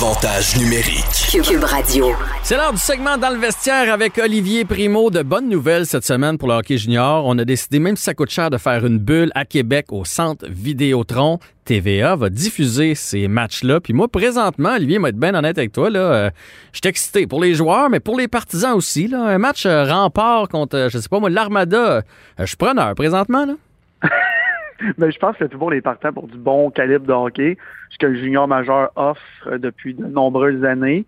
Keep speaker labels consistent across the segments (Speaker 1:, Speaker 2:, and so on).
Speaker 1: Avantage numérique.
Speaker 2: Cube Radio.
Speaker 3: C'est l'heure du segment dans le vestiaire avec Olivier Primo. De bonnes nouvelles cette semaine pour le hockey junior. On a décidé, même si ça coûte cher, de faire une bulle à Québec au centre Vidéotron. TVA va diffuser ces matchs-là. Puis moi, présentement, Olivier, moi, être bien honnête avec toi, là, euh, je suis excité pour les joueurs, mais pour les partisans aussi. Là, un match euh, rempart contre, euh, je sais pas moi, l'Armada. euh, je suis preneur présentement. Là.
Speaker 4: Mais je pense que tout le monde est partant pour du bon calibre de hockey, ce que le junior majeur offre depuis de nombreuses années.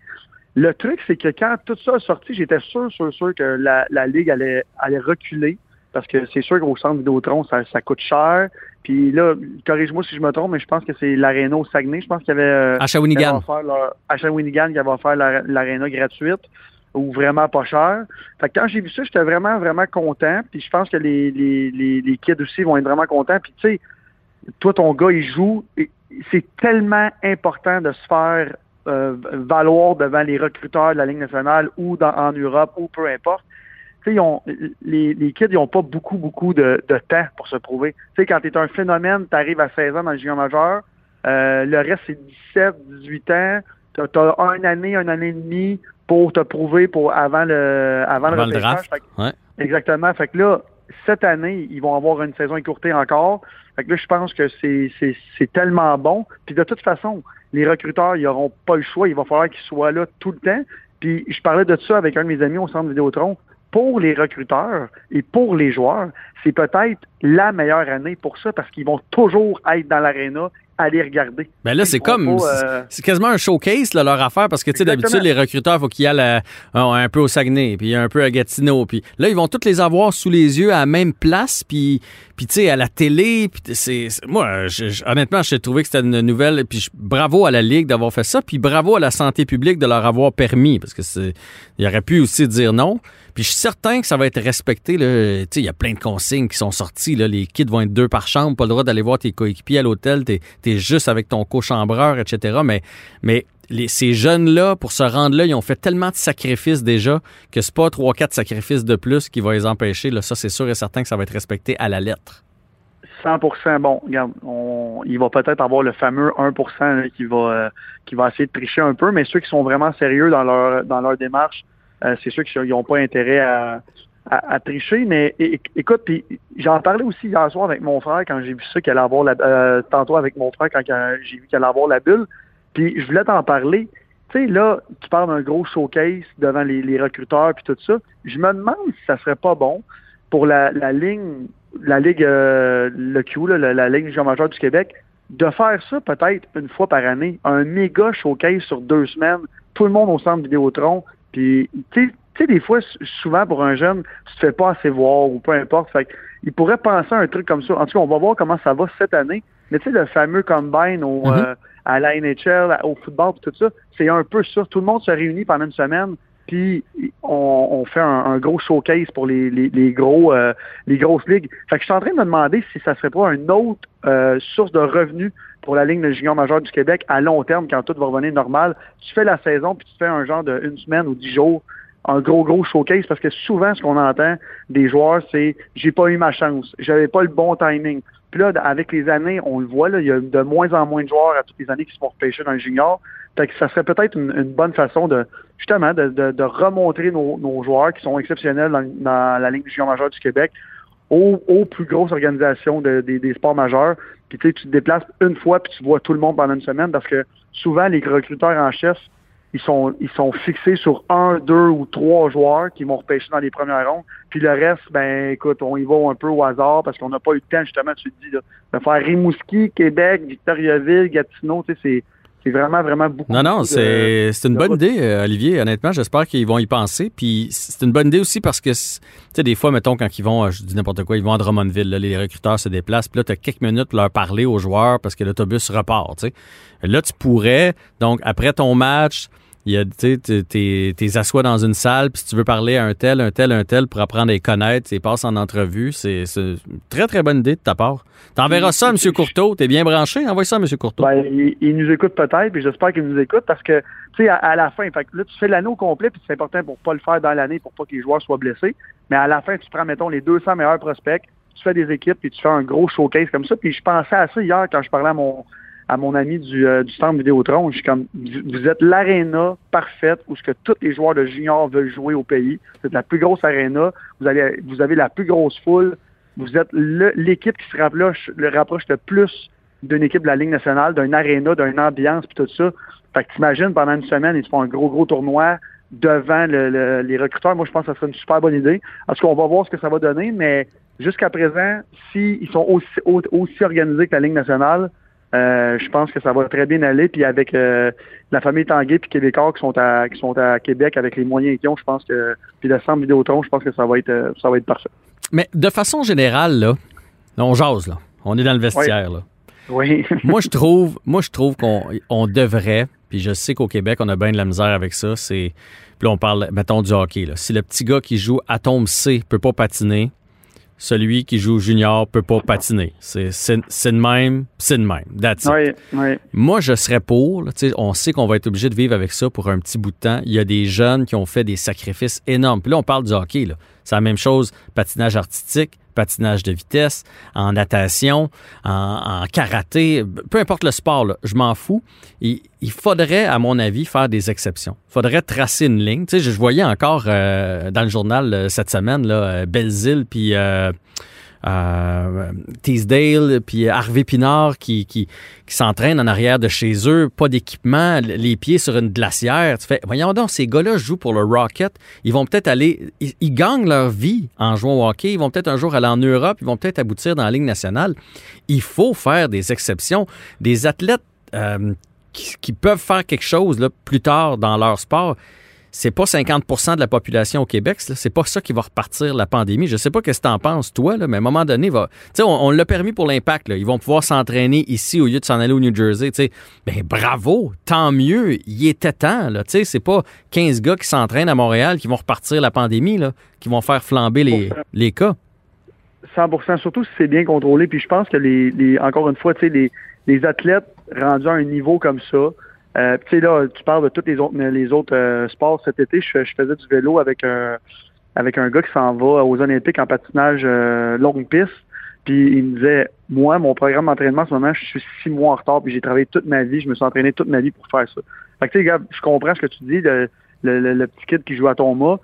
Speaker 4: Le truc, c'est que quand tout ça a sorti, j'étais sûr, sûr, sûr que la, la Ligue allait, allait reculer. Parce que c'est sûr qu'au centre Vidéotron, ça, ça coûte cher. Puis là, corrige-moi si je me trompe, mais je pense que c'est l'Arena au Saguenay. Je pense qu'il y avait... euh,
Speaker 3: À Shawinigan.
Speaker 4: qui avait offert leur- à Shawinigan qui avait offert la- l'Arena gratuite ou vraiment pas cher. Fait que quand j'ai vu ça, j'étais vraiment, vraiment content. Puis je pense que les, les, les, les kids aussi vont être vraiment contents. Puis tu sais, toi, ton gars, il joue. C'est tellement important de se faire euh, valoir devant les recruteurs de la Ligue nationale ou dans, en Europe ou peu importe. Tu sais, ils ont- les, les kids, ils n'ont pas beaucoup, beaucoup de, de temps pour se prouver. Tu sais, quand tu es un phénomène, tu arrives à 16 ans dans le junior majeur, euh, le reste, c'est 17, 18 ans. Tu as, une année, une année et demie pour te prouver pour avant le avant,
Speaker 3: Avant le
Speaker 4: repêchage.
Speaker 3: Ouais.
Speaker 4: Exactement. Fait que là, cette année, ils vont avoir une saison écourtée encore. Fait que là, je pense que c'est, tellement bon. Puis de toute façon, les recruteurs, ils n'auront pas le choix. Il va falloir qu'ils soient là tout le temps. Puis je parlais de ça avec un de mes amis au centre Vidéotron. Pour les recruteurs et pour les joueurs, c'est peut-être la meilleure année pour ça parce qu'ils vont toujours être dans l'aréna à les regarder.
Speaker 3: Ben là, c'est
Speaker 4: Ils
Speaker 3: comme.
Speaker 4: euh,
Speaker 3: C'est quasiment un showcase, là, leur affaire, parce que, tu sais, d'habitude, les recruteurs, faut qu'ils aillent à- un peu au Saguenay, puis un peu à Gatineau. Puis là, ils vont tous les avoir sous les yeux à la même place, puis, puis tu sais, à la télé. Puis c'est, moi, je- honnêtement, j'ai trouvé que c'était une nouvelle. Puis bravo à la Ligue d'avoir fait ça, puis bravo à la santé publique de leur avoir permis, parce que c'est, il aurait pu aussi dire non. Puis je suis certain que ça va être respecté. Tu Il y a plein de consignes qui sont sorties. Là. Les kids vont être deux par chambre, pas le droit d'aller voir tes coéquipiers à l'hôtel. T'es es juste avec ton co-chambreur, etc. Mais, mais ces jeunes-là, pour se rendre là, ils ont fait tellement de sacrifices déjà que c'est pas trois, quatre sacrifices de plus qui vont les empêcher. Ça, c'est sûr et certain que ça va être respecté à la lettre.
Speaker 4: 100% bon, regarde, on, il va peut-être avoir le fameux 1 là, qui va euh, qui va essayer de tricher un peu, mais ceux qui sont vraiment sérieux dans leur dans leur démarche, euh, c'est ceux qui n'ont pas intérêt à, tricher. Mais écoute, puis j'en parlais aussi hier soir avec mon frère quand j'ai vu ça qu'elle allait avoir la euh, tantôt avec mon frère quand j'ai vu qu'elle allait avoir la bulle. Puis je voulais t'en parler. Tu sais, là, tu parles d'un gros showcase devant les, recruteurs puis tout ça. Je me demande si ça serait pas bon pour la, ligne, la Ligue, euh, le Q, la Ligue junior majeure du Québec, de faire ça peut-être une fois par année, un méga showcase sur deux semaines, tout le monde au centre Vidéotron, puis tu sais, des fois, souvent pour un jeune, tu te fais pas assez voir ou peu importe. Fait il pourrait penser à un truc comme ça. En tout cas, on va voir comment ça va cette année. Mais tu sais, le fameux combine au,
Speaker 3: Mhm.
Speaker 4: euh, à la NHL, au football, tout ça, c'est un peu ça. Tout le monde se réunit pendant une semaine, puis on, on fait un, un gros showcase pour les, les, les gros euh, les grosses ligues. Fait que je suis en train de me demander si ça serait pas une autre euh, source de revenus pour la Ligue de junior majeur du Québec à long terme, quand tout va revenir normal. Tu fais la saison, puis tu fais un genre de une semaine ou dix jours, un gros, gros showcase, parce que souvent, ce qu'on entend des joueurs, c'est j'ai pas eu ma chance, j'avais pas le bon timing. Puis là, avec les années, on le voit, là, il y a de moins en moins de joueurs à toutes les années qui se font repêcher dans le junior. Fait que ça serait peut-être une, bonne façon de justement de, de, de remontrer nos, nos joueurs qui sont exceptionnels dans, la Ligue du junior majeur du Québec aux, plus grosses organisations de- des- sports majeurs. Puis tu te déplaces une fois puis tu vois tout le monde pendant une semaine parce que souvent les recruteurs en chef ils sont ils sont fixés sur un, deux ou trois joueurs qui vont repêcher dans les premières rondes. Puis le reste, ben écoute, on y va un peu au hasard parce qu'on n'a pas eu le temps, justement, tu te dis, de faire Rimouski, Québec, Victoriaville, Gatineau, tu sais, c'est c'est vraiment, vraiment beaucoup.
Speaker 3: Non, non, c'est une bonne idée, euh, Olivier. Honnêtement, j'espère qu'ils vont y penser. Puis c'est une bonne idée aussi parce que, tu sais, des fois, mettons, quand ils vont, euh, je dis n'importe quoi, ils vont à Drummondville, là, les recruteurs se déplacent, puis là, tu as quelques minutes pour leur parler aux joueurs parce que l'autobus repart, tu sais. Là, tu pourrais, donc, après ton match, il y a, tu sais, t'es assois dans une salle, puis si tu veux parler à un tel, un tel, un tel pour apprendre à les connaître, tu passes en entrevue. C'est une très, très bonne idée de ta part. T'enverras ça à M. Courteau. T'es bien branché? Envoie ça à M. Courteau.
Speaker 4: Ben, il, nous écoute peut-être, puis j'espère qu'il nous écoute parce que, tu sais, à, la fin, fait là, tu fais l'année au complet, puis c'est important pour pas le faire dans l'année, pour pas que les joueurs soient blessés. Mais à la fin, tu prends, mettons, les 200 meilleurs prospects, tu fais des équipes, puis tu fais un gros showcase comme ça. Puis je pensais à ça hier quand je parlais à mon à mon ami du, euh, du centre Vidéotron. Je suis comme, vous êtes l'aréna parfaite où ce que tous les joueurs de junior veulent jouer au pays. Êtes la plus grosse aréna. Vous, avez la plus grosse foule. Vous êtes l'équipe qui se rapproche le, rapproche le plus d'une équipe de la Ligue nationale, d'un aréna, d'une ambiance, puis tout ça. Fait que t'imagines, pendant une semaine, ils font un gros, gros tournoi devant les recruteurs. Moi, je pense que ça serait une super bonne idée. En tout cas, on va voir ce que ça va donner, mais jusqu'à présent, s'ils sont aussi organisés que la Ligue nationale, euh, je pense que ça va très bien aller. Puis avec euh, la famille Tanguay puis Québécois qui sont à qui sont à Québec avec les moyens qu'ils ont, je pense que puis le centre Vidéotron, je pense que ça va être euh, ça va être parfait.
Speaker 3: Mais de façon générale là, on jase là, on est dans le vestiaire là.
Speaker 4: Oui.
Speaker 3: moi je trouve moi je trouve qu'on on devrait puis je sais qu'au Québec on a bien de la misère avec ça, c'est puis là on parle mettons du hockey là. Si le petit gars qui joue à tombe C peut pas patiner, celui qui joue junior peut pas patiner. C'est de même, c'est de même. That's Moi, je serais pour. on sait qu'on va être obligé de vivre avec ça pour un petit bout de temps. Il y a des jeunes qui ont fait des sacrifices énormes. Puis là, on parle du hockey. C'est la même chose, patinage artistique patinage de vitesse, en natation, en, karaté, peu importe le sport, je m'en fous. Il, faudrait, à mon avis, faire des exceptions. Il faudrait tracer une ligne. Tu sais, je, voyais encore euh, dans le journal euh, cette semaine, là, euh, Belzile, puis Teasdale, puis Harvey Pinard qui, qui, qui s'entraînent en arrière de chez eux, pas d'équipement, les pieds sur une glacière. Tu fais, voyons donc, ces gars-là jouent pour le Rocket. Ils vont peut-être aller, ils, gagnent leur vie en jouant au hockey. Ils vont peut-être un jour aller en Europe. Ils vont peut-être aboutir dans la Ligue nationale. Il faut faire des exceptions. Des athlètes euh, qui, qui, peuvent faire quelque chose là, plus tard dans leur sport c'est pas 50% de la population au Québec. C'est pas ça qui va repartir la pandémie. Je sais pas ce que tu en penses, toi, là, mais à un moment donné, va... on, on l'a permis pour l'impact. Ils vont pouvoir s'entraîner ici au lieu de s'en aller au New Jersey. Ben, bravo, tant mieux. Il était temps. C'est pas 15 gars qui s'entraînent à Montréal qui vont repartir la pandémie, là, qui vont faire flamber les, les cas.
Speaker 4: 100% surtout si c'est bien contrôlé. Puis je pense que, les, encore une fois, les, les athlètes rendus à un niveau comme ça, euh, tu sais, là, tu parles de tous les autres, les autres euh, sports. Cet été, je, faisais du vélo avec un, avec un gars qui s'en va aux Olympiques en patinage euh, longue piste. Puis il me disait, moi, mon programme d'entraînement en ce moment, je suis six mois en retard, puis j'ai travaillé toute ma vie, je me suis entraîné toute ma vie pour faire ça. Fait que tu sais, je comprends ce que tu dis, le, le, petit kid qui joue à ton mât.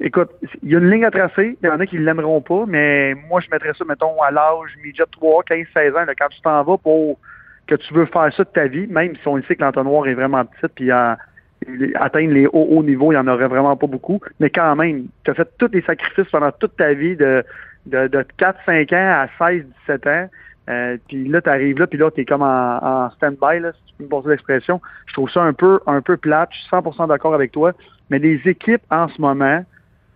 Speaker 4: Écoute, il y a une ligne à tracer, il y en a qui ne l'aimeront pas, mais moi, je mettrais ça, mettons, à l'âge midget 3, 15, 16 ans, là, quand tu t'en vas pour que tu veux faire ça de ta vie, même si on sait que l'entonnoir est vraiment petit, puis atteindre les hauts, hauts niveaux, il n'y en aurait vraiment pas beaucoup. Mais quand même, tu as fait tous les sacrifices pendant toute ta vie de, de, de 4-5 ans à 16-17 ans. Euh, puis là, tu arrives là, puis là, tu es comme en, en stand-by, là, si tu me passer l'expression. Je trouve ça un peu, un peu plate. Je suis 100% d'accord avec toi. Mais les équipes en ce moment,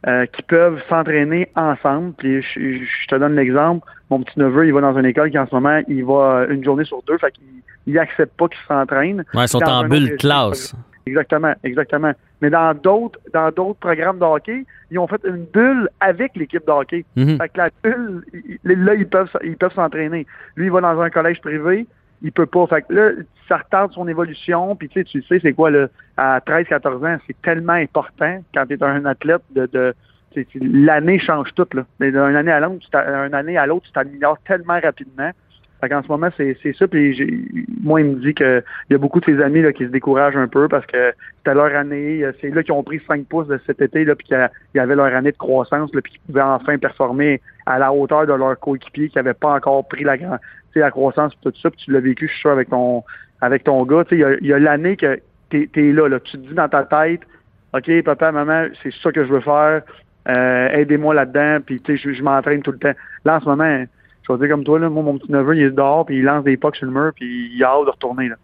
Speaker 4: euh, qui peuvent s'entraîner ensemble. Puis je, te donne l'exemple. Mon petit neveu, il va dans une école qui en ce moment, il va une journée sur deux, fait qu'il il accepte pas qu'il s'entraîne.
Speaker 3: Ouais, ils sont en bulle classe.
Speaker 4: Exactement, exactement. Mais dans d'autres, dans d'autres programmes de hockey, ils ont fait une bulle avec l'équipe de hockey.
Speaker 3: Mhm.
Speaker 4: Fait que la bulle, là, ils peuvent, ils peuvent s'entraîner. Lui, il va dans un collège privé, il peut pas. Fait que là, ça retarde son évolution. Puis tu sais, tu sais, c'est quoi là, à 13-14 ans, c'est tellement important quand tu es un athlète de, de l'année change tout là. Mais d'une année à l'autre, une année à l'autre, tu t'améliores tellement rapidement. Fait qu'en ce moment, c'est, ça. Puis moi, il me dit qu'il y a beaucoup de ses amis là, qui se découragent un peu parce que c'était leur année. C'est là qu'ils ont pris 5 pouces de cet été, là, puis qu'il y avait leur année de croissance, là, puis qu'ils pouvaient enfin performer à la hauteur de leur coéquipier qui n'avait pas encore pris la grande la croissance tout ça, puis tu l'as vécu, je suis sûr, avec ton avec ton gars. Il y a, l'année que t'es es là, là. Tu te dis dans ta tête, OK, papa, maman, c'est ça que je veux faire. Euh, aidez-moi là-dedans, puis tu sais, je, je m'entraîne tout le temps. Là, en ce moment, je vais dire comme toi, là, moi, mon petit neveu, il est dehors, puis il lance des pucks sur le mur, puis il a hâte de retourner. Là.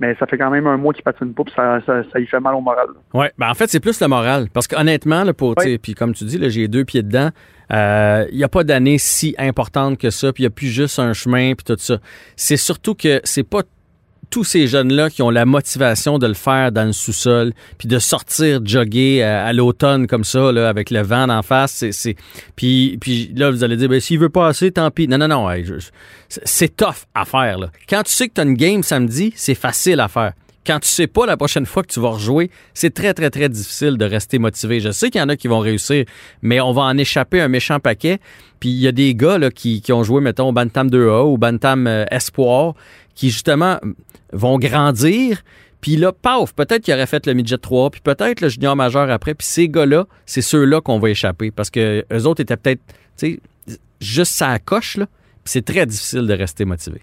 Speaker 4: Mais ça fait quand même un mois qu'il patine pas, puis ça, ça, ça y fait mal au moral.
Speaker 3: Oui, ben en fait, c'est plus le moral. Parce qu'honnêtement, pour, puis comme tu dis, j'ai deux pieds dedans. Euh, Il n'y a pas d'année si importante que ça, puis il n'y a plus juste un chemin, puis tout ça. C'est surtout que c'est pas tous ces jeunes-là qui ont la motivation de le faire dans le sous-sol, puis de sortir jogger à, à l'automne comme ça, là, avec le vent d'en face. C'est. Puis, puis là, vous allez dire, ben, s'il veut pas assez, tant pis. Non, non, non. c'est- tough à faire. Quand tu sais que tu as une game samedi, c'est facile à faire. Quand tu sais pas la prochaine fois que tu vas rejouer, c'est très, très, très difficile de rester motivé. Je sais qu'il y en a qui vont réussir, mais on va en échapper un méchant paquet. Puis il y a des gars qui, ont joué, mettons, au Bantam 2A ou Bantam euh, Espoir, qui justement vont grandir. Puis là, paf, peut-être qu'ils auraient fait le midget 3, puis peut-être le junior majeur après. Puis ces gars-là, c'est ceux-là qu'on va échapper parce que eux autres étaient peut-être, tu sais, juste ça coche, là. Puis c'est très difficile de rester motivé.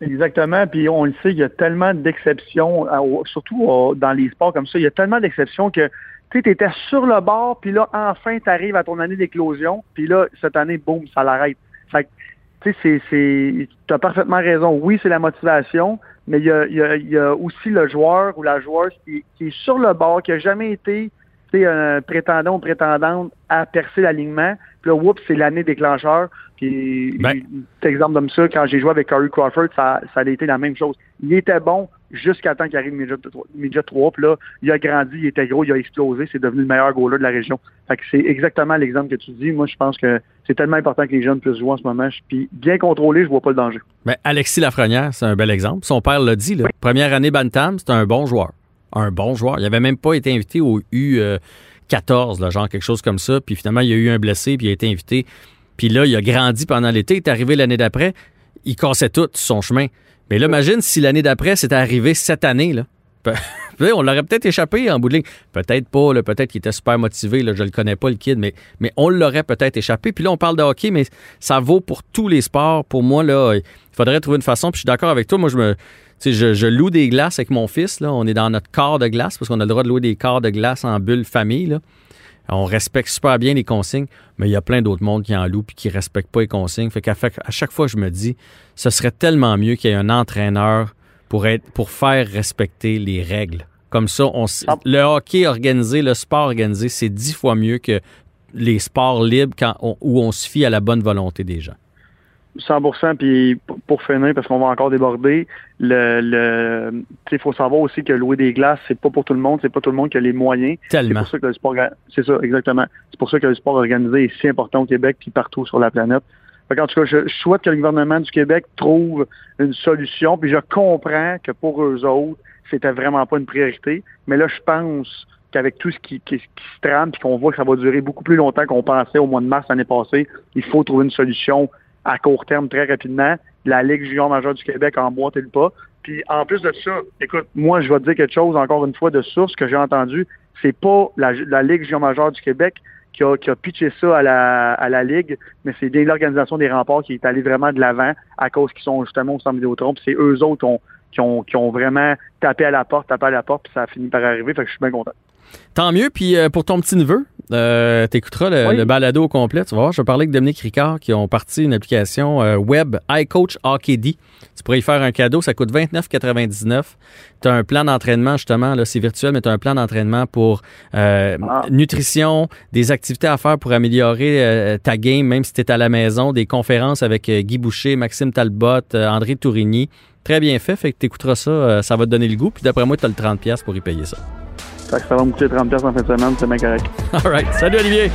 Speaker 4: Exactement. Puis on le sait, il y a tellement d'exceptions, au- surtout euh, dans les sports comme ça, il y a tellement d'exceptions que tu étais sur le bord, puis là, enfin, tu arrives à ton année d'éclosion, puis là, cette année, boum, ça l'arrête. Fait tu sais, c'est, tu as parfaitement raison. Oui, c'est la motivation, mais il y a, y, a, y a aussi le joueur ou la joueuse qui, qui est sur le bord, qui a jamais été tu sais, un prétendant ou prétendante à percer l'alignement. Puis là, oups, c'est l'année déclencheur. Puis,
Speaker 3: Ben.
Speaker 4: petit exemple comme ça, quand j'ai joué avec Corey Crawford, ça, ça a été la même chose. Il était bon jusqu'à temps qu'il arrive Midget 3, Midget 3. Puis là, il a grandi, il était gros, il a explosé, c'est devenu le meilleur goaler de la région. Fait que c'est exactement l'exemple que tu dis. Moi, je pense que c'est tellement important que les jeunes puissent jouer en ce moment. Puis bien contrôlé, je vois pas le danger.
Speaker 3: Ben, Alexis Lafrenière, c'est un bel exemple. Son père l'a dit. Là. Première année Bantam, c'était un bon joueur. Un bon joueur. Il n'avait même pas été invité au U14, là, genre quelque chose comme ça. Puis finalement, il y a eu un blessé, puis il a été invité. Puis là, il a grandi pendant l'été. Il est arrivé l'année d'après. Il cassait tout son chemin. Mais là, imagine si l'année d'après, c'était arrivé cette année. Là. On l'aurait peut-être échappé en bout de ligne. Peut-être pas, peut-être qu'il était super motivé. Là, je le connais pas, le kid, mais, on l'aurait peut-être échappé. Puis là, on parle de hockey, mais ça vaut pour tous les sports. Pour moi, il faudrait trouver une façon. Puis je suis d'accord avec toi. Moi, je me. Sais, Je, je loue des glaces avec mon fils. Là. On est dans notre quart de glace parce qu'on a le droit de louer des quarts de glace en bulle famille. Là. On respecte super bien les consignes, mais il y a plein d'autres mondes qui en louent et qui ne respectent pas les consignes. Fait qu'à à chaque fois, je me dis, ce serait tellement mieux qu'il y ait un entraîneur pour, être, pour faire respecter les règles. Comme ça, on,
Speaker 4: Ah.
Speaker 3: le hockey organisé, le sport organisé, c'est dix fois mieux que les sports libres quand on- où on se fie à la bonne volonté des gens.
Speaker 4: 100 puis pour- finir, parce qu'on va encore déborder, le, le tu sais, il faut savoir aussi que louer des glaces, c'est pas pour tout le monde, c'est pas tout le monde qui a les moyens. C'est
Speaker 3: Tellement.
Speaker 4: pour ça que le sport, c'est ça, exactement. C'est pour ça que le sport organisé est si important au Québec puis partout sur la planète. Fait en tout cas, je, je souhaite que le gouvernement du Québec trouve une solution, puis je comprends que pour eux autres, c'était vraiment pas une priorité. Mais là, je pense qu'avec tout ce qui, qui, qui se trame, puis qu'on voit que ça va durer beaucoup plus longtemps qu'on pensait au mois de mars l'année passée, il faut trouver une solution à court terme très rapidement. La Ligue junior majeure du Québec a emboîté le pas. Puis en plus de ça, écoute, moi je vais te dire quelque chose encore une fois de source que j'ai entendu. C'est pas la, Ligue junior majeure du Québec qui a, pitché ça à la, à la Ligue, mais c'est bien l'organisation des remparts qui est allée vraiment de l'avant à cause qu'ils sont justement au centre Vidéotron. C'est eux autres qui ont vraiment tapé à la porte, tapé à la porte, puis ça a fini par arriver. Fait que je suis bien content.
Speaker 3: Tant mieux. Puis euh, pour ton petit neveu, euh, t'écouteras le,
Speaker 4: Oui.
Speaker 3: le balado au complet. Tu vas voir, je vais parler avec Dominique Ricard qui ont parti une application euh, web iCoach Hockey D. Tu pourrais y faire un cadeau. Ça coûte 29,99. Tu as un plan d'entraînement, justement. Là, c'est virtuel, mais tu as un plan d'entraînement pour euh,
Speaker 4: Ah.
Speaker 3: nutrition, des activités à faire pour améliorer euh, ta game, même si tu es à la maison, des conférences avec Guy Boucher, Maxime Talbot, André Tourigny. Très bien fait. Fait que tu écouteras ça. ça va te donner le goût. Puis d'après moi, tu as le 30$ pour y payer ça.
Speaker 4: Ça va me coûter 30$ en fin de semaine, c'est bien correct.
Speaker 3: All right. Salut, Olivier.